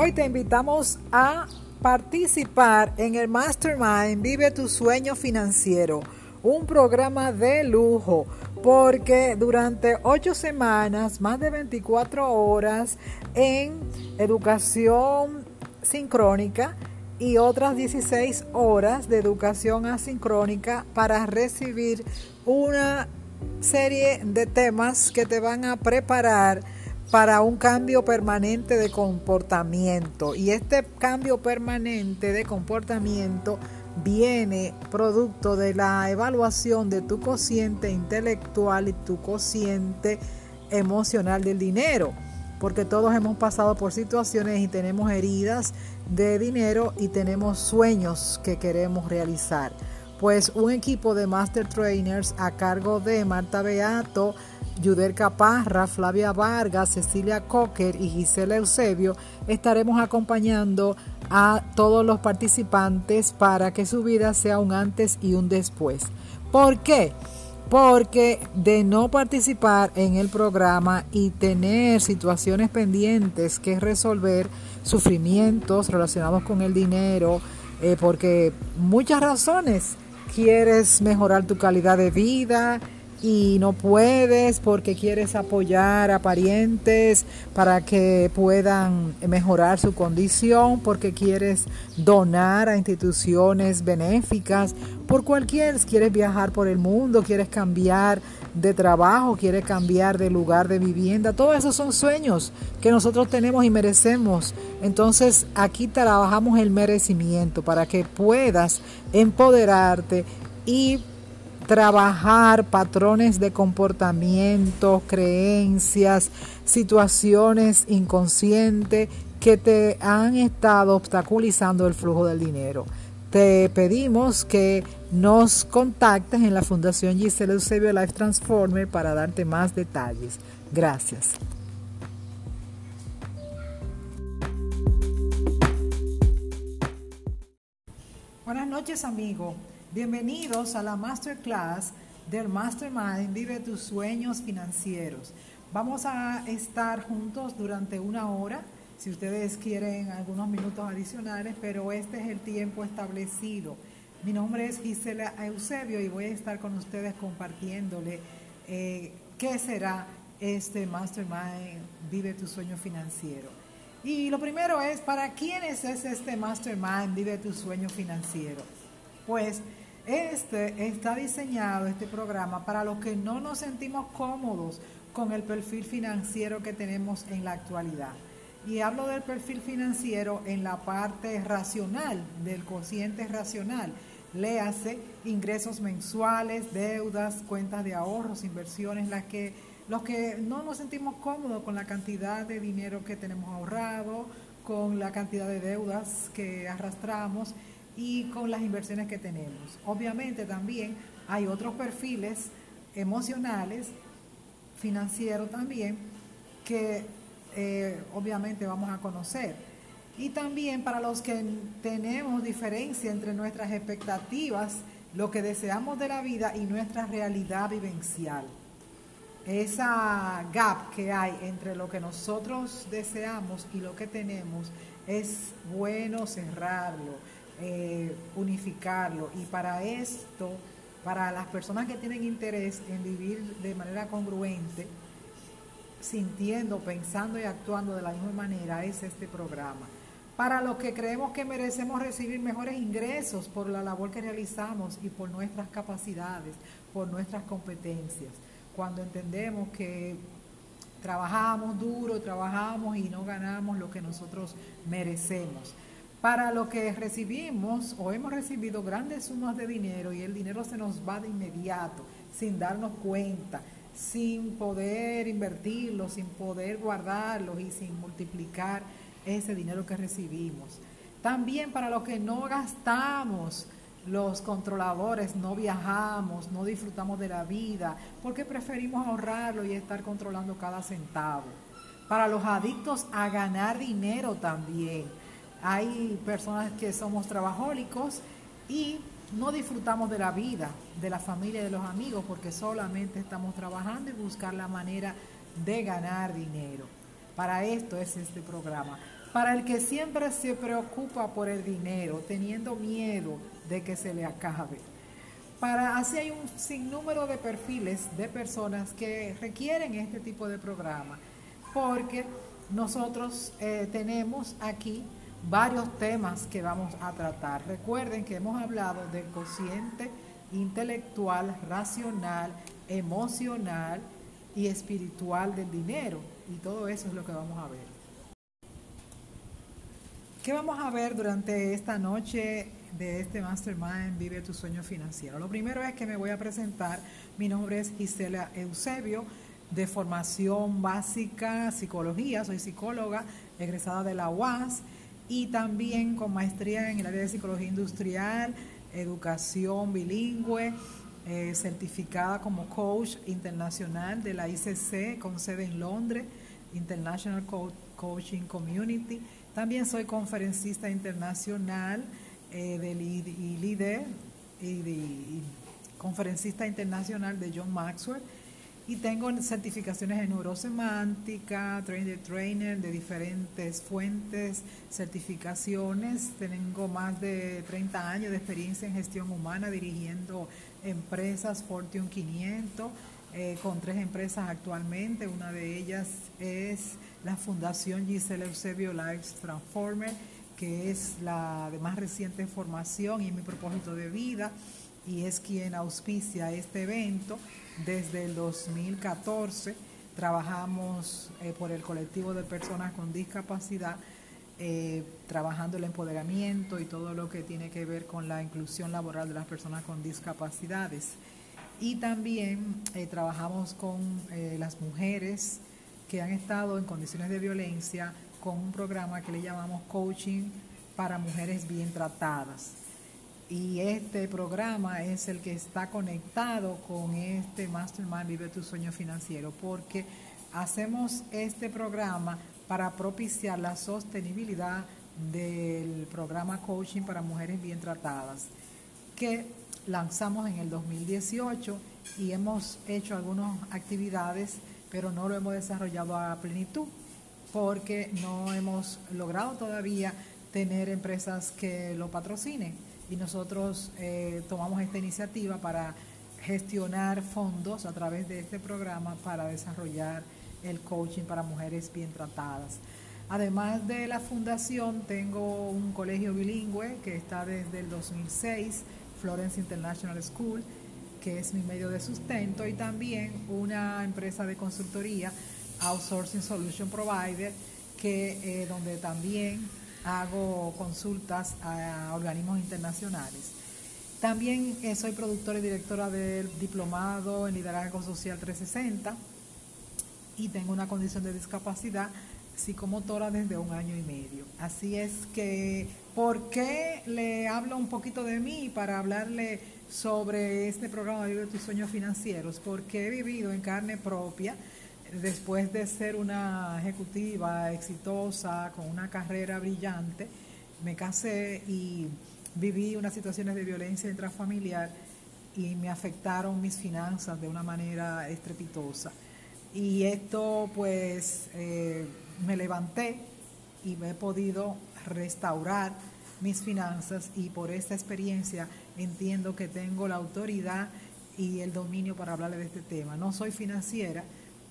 Hoy te invitamos a participar en el Mastermind Vive tu sueño financiero, un programa de lujo porque durante ocho semanas, más de 24 horas en educación sincrónica y otras 16 horas de educación asincrónica para recibir una serie de temas que te van a preparar para un cambio permanente de comportamiento. Y este cambio permanente de comportamiento viene producto de la evaluación de tu cociente intelectual y tu cociente emocional del dinero. Porque todos hemos pasado por situaciones y tenemos heridas de dinero y tenemos sueños que queremos realizar. Pues un equipo de Master Trainers a cargo de Marta Beato, Yuder Caparra, Flavia Vargas, Cecilia Cocker y Gisela Eusebio estaremos acompañando a todos los participantes para que su vida sea un antes y un después. ¿Por qué? Porque de no participar en el programa y tener situaciones pendientes que resolver, sufrimientos relacionados con el dinero, eh, porque muchas razones quieres mejorar tu calidad de vida, y no puedes porque quieres apoyar a parientes para que puedan mejorar su condición, porque quieres donar a instituciones benéficas, por cualquier, quieres viajar por el mundo, quieres cambiar de trabajo, quieres cambiar de lugar de vivienda, todos esos son sueños que nosotros tenemos y merecemos. Entonces aquí trabajamos el merecimiento para que puedas empoderarte y trabajar patrones de comportamiento, creencias, situaciones inconscientes que te han estado obstaculizando el flujo del dinero. Te pedimos que nos contactes en la Fundación Giselle Eusebio Life Transformer para darte más detalles. Gracias. Buenas noches, amigo. Bienvenidos a la masterclass del Mastermind Vive tus sueños financieros. Vamos a estar juntos durante una hora, si ustedes quieren algunos minutos adicionales, pero este es el tiempo establecido. Mi nombre es Gisela Eusebio y voy a estar con ustedes compartiéndole eh, qué será este Mastermind Vive tu sueño financiero. Y lo primero es, ¿para quiénes es este Mastermind Vive tu sueño financiero? Pues este está diseñado, este programa, para los que no nos sentimos cómodos con el perfil financiero que tenemos en la actualidad. Y hablo del perfil financiero en la parte racional, del cociente racional. Léase ingresos mensuales, deudas, cuentas de ahorros, inversiones, las que los que no nos sentimos cómodos con la cantidad de dinero que tenemos ahorrado, con la cantidad de deudas que arrastramos y con las inversiones que tenemos. Obviamente también hay otros perfiles emocionales, financieros también, que eh, obviamente vamos a conocer. Y también para los que tenemos diferencia entre nuestras expectativas, lo que deseamos de la vida y nuestra realidad vivencial. Esa gap que hay entre lo que nosotros deseamos y lo que tenemos es bueno cerrarlo eh, unificarlo. Y para esto, para las personas que tienen interés en vivir de manera congruente, sintiendo, pensando y actuando de la misma manera, es este programa. Para los que creemos que merecemos recibir mejores ingresos por la labor que realizamos y por nuestras capacidades, por nuestras competencias. Cuando entendemos que trabajamos duro, trabajamos y no ganamos lo que nosotros merecemos para lo que recibimos o hemos recibido grandes sumas de dinero y el dinero se nos va de inmediato, sin darnos cuenta, sin poder invertirlo, sin poder guardarlo y sin multiplicar ese dinero que recibimos. También para lo que no gastamos, los controladores no viajamos, no disfrutamos de la vida, porque preferimos ahorrarlo y estar controlando cada centavo. Para los adictos a ganar dinero también hay personas que somos trabajólicos y no disfrutamos de la vida, de la familia y de los amigos porque solamente estamos trabajando y buscar la manera de ganar dinero. Para esto es este programa. Para el que siempre se preocupa por el dinero, teniendo miedo de que se le acabe. Para así hay un sinnúmero de perfiles de personas que requieren este tipo de programa, porque nosotros eh, tenemos aquí varios temas que vamos a tratar. Recuerden que hemos hablado del cociente intelectual, racional, emocional y espiritual del dinero. Y todo eso es lo que vamos a ver. ¿Qué vamos a ver durante esta noche de este Mastermind Vive tu sueño financiero? Lo primero es que me voy a presentar. Mi nombre es Gisela Eusebio, de formación básica psicología. Soy psicóloga, egresada de la UAS y también con maestría en el área de psicología industrial, educación bilingüe, eh, certificada como coach internacional de la ICC con sede en Londres, International Coaching Community. También soy conferencista internacional eh, del y líder y conferencista internacional de John Maxwell y tengo certificaciones en neurosemántica, trainer trainer de diferentes fuentes, certificaciones. Tengo más de 30 años de experiencia en gestión humana dirigiendo empresas Fortune 500 eh, con tres empresas actualmente. Una de ellas es la Fundación Giselle Eusebio Lives Transformer, que es la de más reciente formación y mi propósito de vida y es quien auspicia este evento desde el 2014 trabajamos eh, por el colectivo de personas con discapacidad, eh, trabajando el empoderamiento y todo lo que tiene que ver con la inclusión laboral de las personas con discapacidades. Y también eh, trabajamos con las mujeres que han estado en condiciones de violencia con un programa que le llamamos Coaching para Mujeres Bien Tratadas y este programa es el que está conectado con este Mastermind Vive tu Sueño Financiero, porque hacemos este programa para propiciar la sostenibilidad del programa Coaching para Mujeres Bien Tratadas, que lanzamos en el 2018 y hemos hecho algunas actividades, pero no lo hemos desarrollado a plenitud, porque no hemos logrado todavía tener empresas que lo patrocinen y nosotros eh, tomamos esta iniciativa para gestionar fondos a través de este programa para desarrollar el coaching para mujeres bien tratadas. Además de la fundación, tengo un colegio bilingüe que está desde el 2006, Florence International School, que es mi medio de sustento, y también una empresa de consultoría, Outsourcing Solution Provider, que eh, donde también hago consultas a organismos internacionales. También eh, soy productora y directora del Diplomado en Liderazgo Social 360 y tengo una condición de discapacidad psicomotora desde un año y medio. Así es que, ¿por qué le hablo un poquito de mí para hablarle sobre este programa de tus sueños financieros? Porque he vivido en carne propia después de ser una ejecutiva exitosa, con una carrera brillante, me casé y viví unas situaciones de violencia intrafamiliar y me afectaron mis finanzas de una manera estrepitosa. Y esto pues eh, me levanté y me he podido restaurar mis finanzas y por esta experiencia entiendo que tengo la autoridad y el dominio para hablarle de este tema. No soy financiera,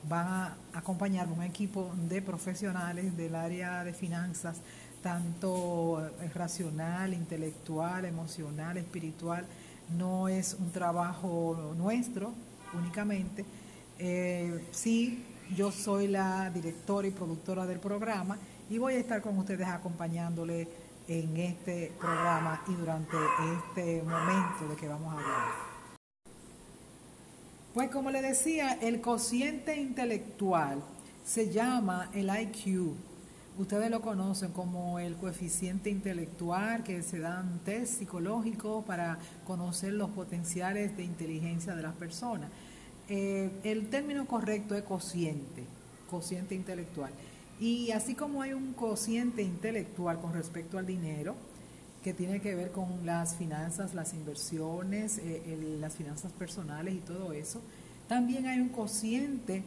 van a acompañarme un equipo de profesionales del área de finanzas, tanto racional, intelectual, emocional, espiritual. No es un trabajo nuestro únicamente. Eh, sí, yo soy la directora y productora del programa y voy a estar con ustedes acompañándole en este programa y durante este momento de que vamos a hablar. Pues como le decía, el cociente intelectual se llama el IQ. Ustedes lo conocen como el coeficiente intelectual que se dan test psicológicos para conocer los potenciales de inteligencia de las personas. Eh, el término correcto es cociente, cociente intelectual. Y así como hay un cociente intelectual con respecto al dinero, que tiene que ver con las finanzas, las inversiones, eh, las finanzas personales y todo eso. También hay un cociente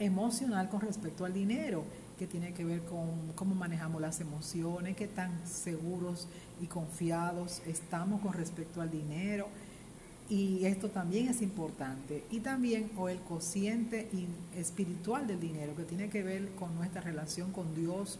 emocional con respecto al dinero que tiene que ver con cómo manejamos las emociones, qué tan seguros y confiados estamos con respecto al dinero. Y esto también es importante. Y también o el cociente espiritual del dinero, que tiene que ver con nuestra relación con Dios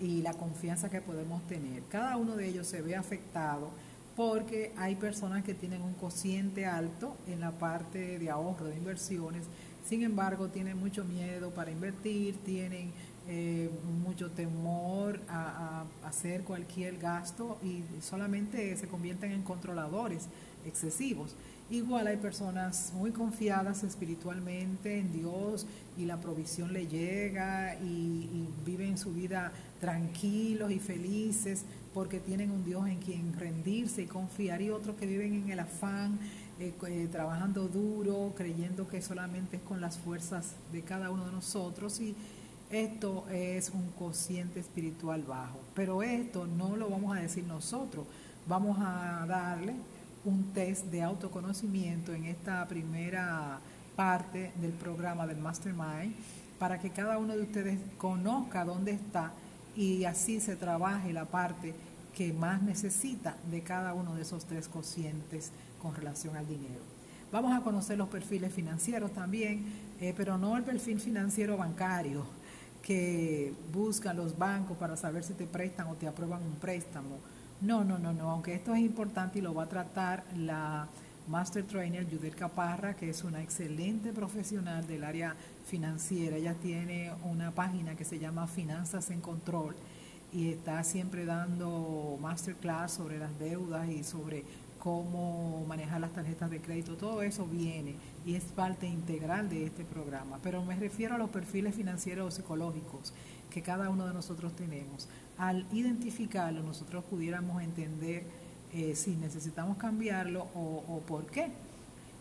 y la confianza que podemos tener. Cada uno de ellos se ve afectado porque hay personas que tienen un cociente alto en la parte de ahorro, de inversiones, sin embargo tienen mucho miedo para invertir, tienen eh, mucho temor a, hacer cualquier gasto y solamente se convierten en controladores excesivos. Igual hay personas muy confiadas espiritualmente en Dios y la provisión le llega y, viven su vida tranquilos y felices porque tienen un Dios en quien rendirse y confiar. Y otros que viven en el afán, eh, eh, trabajando duro, creyendo que solamente es con las fuerzas de cada uno de nosotros. Y esto es un cociente espiritual bajo. Pero esto no lo vamos a decir nosotros, vamos a darle un test de autoconocimiento en esta primera parte del programa del Mastermind para que cada uno de ustedes conozca dónde está y así se trabaje la parte que más necesita de cada uno de esos tres cocientes con relación al dinero. Vamos a conocer los perfiles financieros también, eh, pero no el perfil financiero bancario que buscan los bancos para saber si te prestan o te aprueban un préstamo. No, no, no, no, aunque esto es importante y lo va a tratar la Master Trainer Judith Caparra, que es una excelente profesional del área financiera. Ella tiene una página que se llama Finanzas en Control y está siempre dando masterclass sobre las deudas y sobre cómo manejar las tarjetas de crédito. Todo eso viene y es parte integral de este programa. Pero me refiero a los perfiles financieros o psicológicos que cada uno de nosotros tenemos. Al identificarlo, nosotros pudiéramos entender eh, si necesitamos cambiarlo o, o por qué.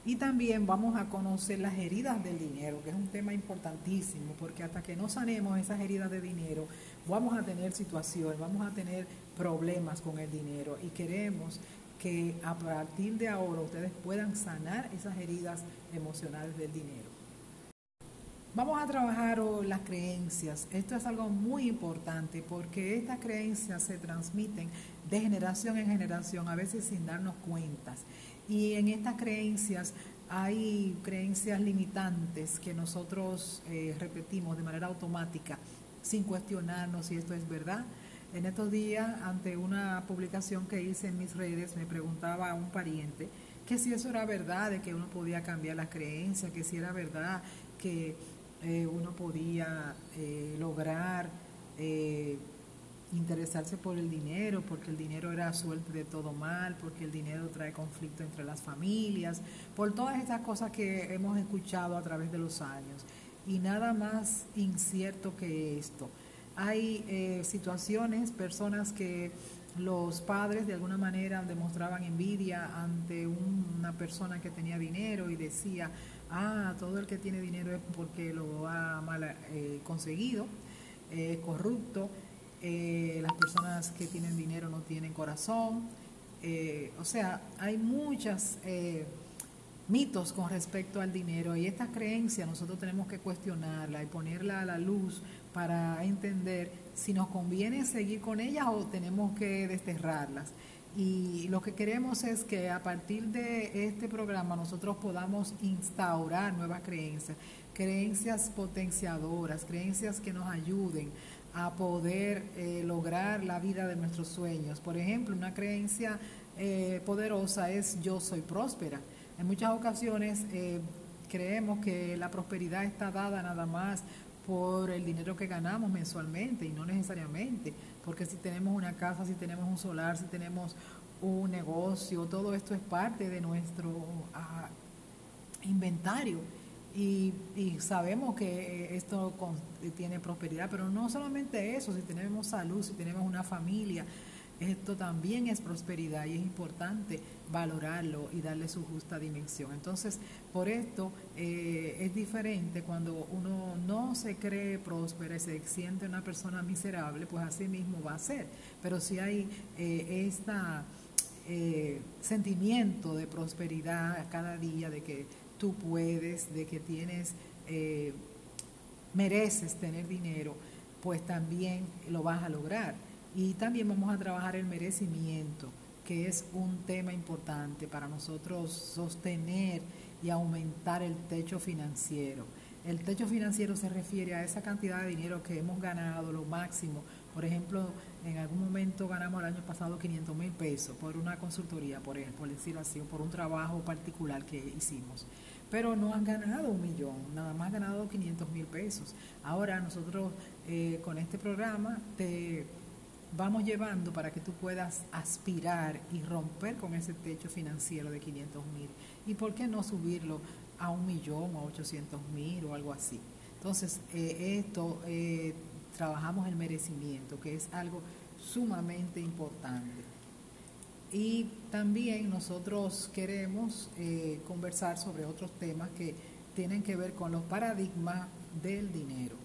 Y también vamos a conocer las heridas del dinero, que es un tema importantísimo, porque hasta que no sanemos esas heridas de dinero, vamos a tener situaciones, vamos a tener problemas con el dinero y queremos que a partir de ahora ustedes puedan sanar esas heridas emocionales del dinero. Vamos a trabajar las creencias. Esto es algo muy importante porque estas creencias se transmiten de generación en generación, a veces sin darnos cuentas. Y en estas creencias hay creencias limitantes que nosotros eh, repetimos de manera automática sin cuestionarnos si esto es verdad. En estos días, ante una publicación que hice en mis redes, me preguntaba a un pariente que si eso era verdad, de que uno podía cambiar las creencias, que si era verdad que eh, uno podía eh, lograr eh, interesarse por el dinero, porque el dinero era suerte de todo mal, porque el dinero trae conflicto entre las familias, por todas estas cosas que hemos escuchado a través de los años. Y nada más incierto que esto. Hay situaciones, personas que los padres de alguna manera demostraban envidia ante una persona que tenía dinero y decía, ah, todo el que tiene dinero es porque lo ha mal eh, conseguido, es corrupto, eh, las personas que tienen dinero no tienen corazón, eh, o sea, hay muchos mitos con respecto al dinero y esta creencia nosotros tenemos que cuestionarla y ponerla a la luz para entender si nos conviene seguir con ellas o tenemos que desterrarlas. Y lo que queremos es que a partir de este programa nosotros podamos instaurar nuevas creencias, creencias potenciadoras, creencias que nos ayuden a poder eh, lograr la vida de nuestros sueños. Por ejemplo, una creencia eh, poderosa es yo soy próspera. En muchas ocasiones eh, creemos que la prosperidad está dada nada más por el dinero que ganamos mensualmente y no necesariamente, porque si tenemos una casa, si tenemos un solar, si tenemos un negocio, todo esto es parte de nuestro ah, inventario. Y, y, sabemos que esto tiene prosperidad, pero no solamente eso, si tenemos salud, si tenemos una familia, esto también es prosperidad y es importante valorarlo y darle su justa dimensión. Entonces, por esto eh, es diferente cuando uno no se cree próspera y se siente una persona miserable, pues así mismo va a ser. Pero si hay eh, este sentimiento de prosperidad cada día, de que tú puedes, de que tienes, mereces tener dinero, pues también lo vas a lograr. Y también vamos a trabajar el merecimiento, que es un tema importante para nosotros sostener y aumentar el techo financiero. El techo financiero se refiere a esa cantidad de dinero que hemos ganado, lo máximo. Por ejemplo, en algún momento ganamos el año pasado 500 mil pesos por una consultoría, por ejemplo, por decirlo así, o por un trabajo particular que hicimos. Pero no han ganado un millón, nada más han ganado 500 mil pesos. Ahora nosotros eh, con este programa te vamos llevando para que tú puedas aspirar y romper con ese techo financiero de 500 mil. ¿Y por qué no subirlo a un millón o a 800 mil o algo así? Entonces, eh, esto, eh, trabajamos el merecimiento, que es algo sumamente importante. Y también nosotros queremos eh, conversar sobre otros temas que tienen que ver con los paradigmas del dinero.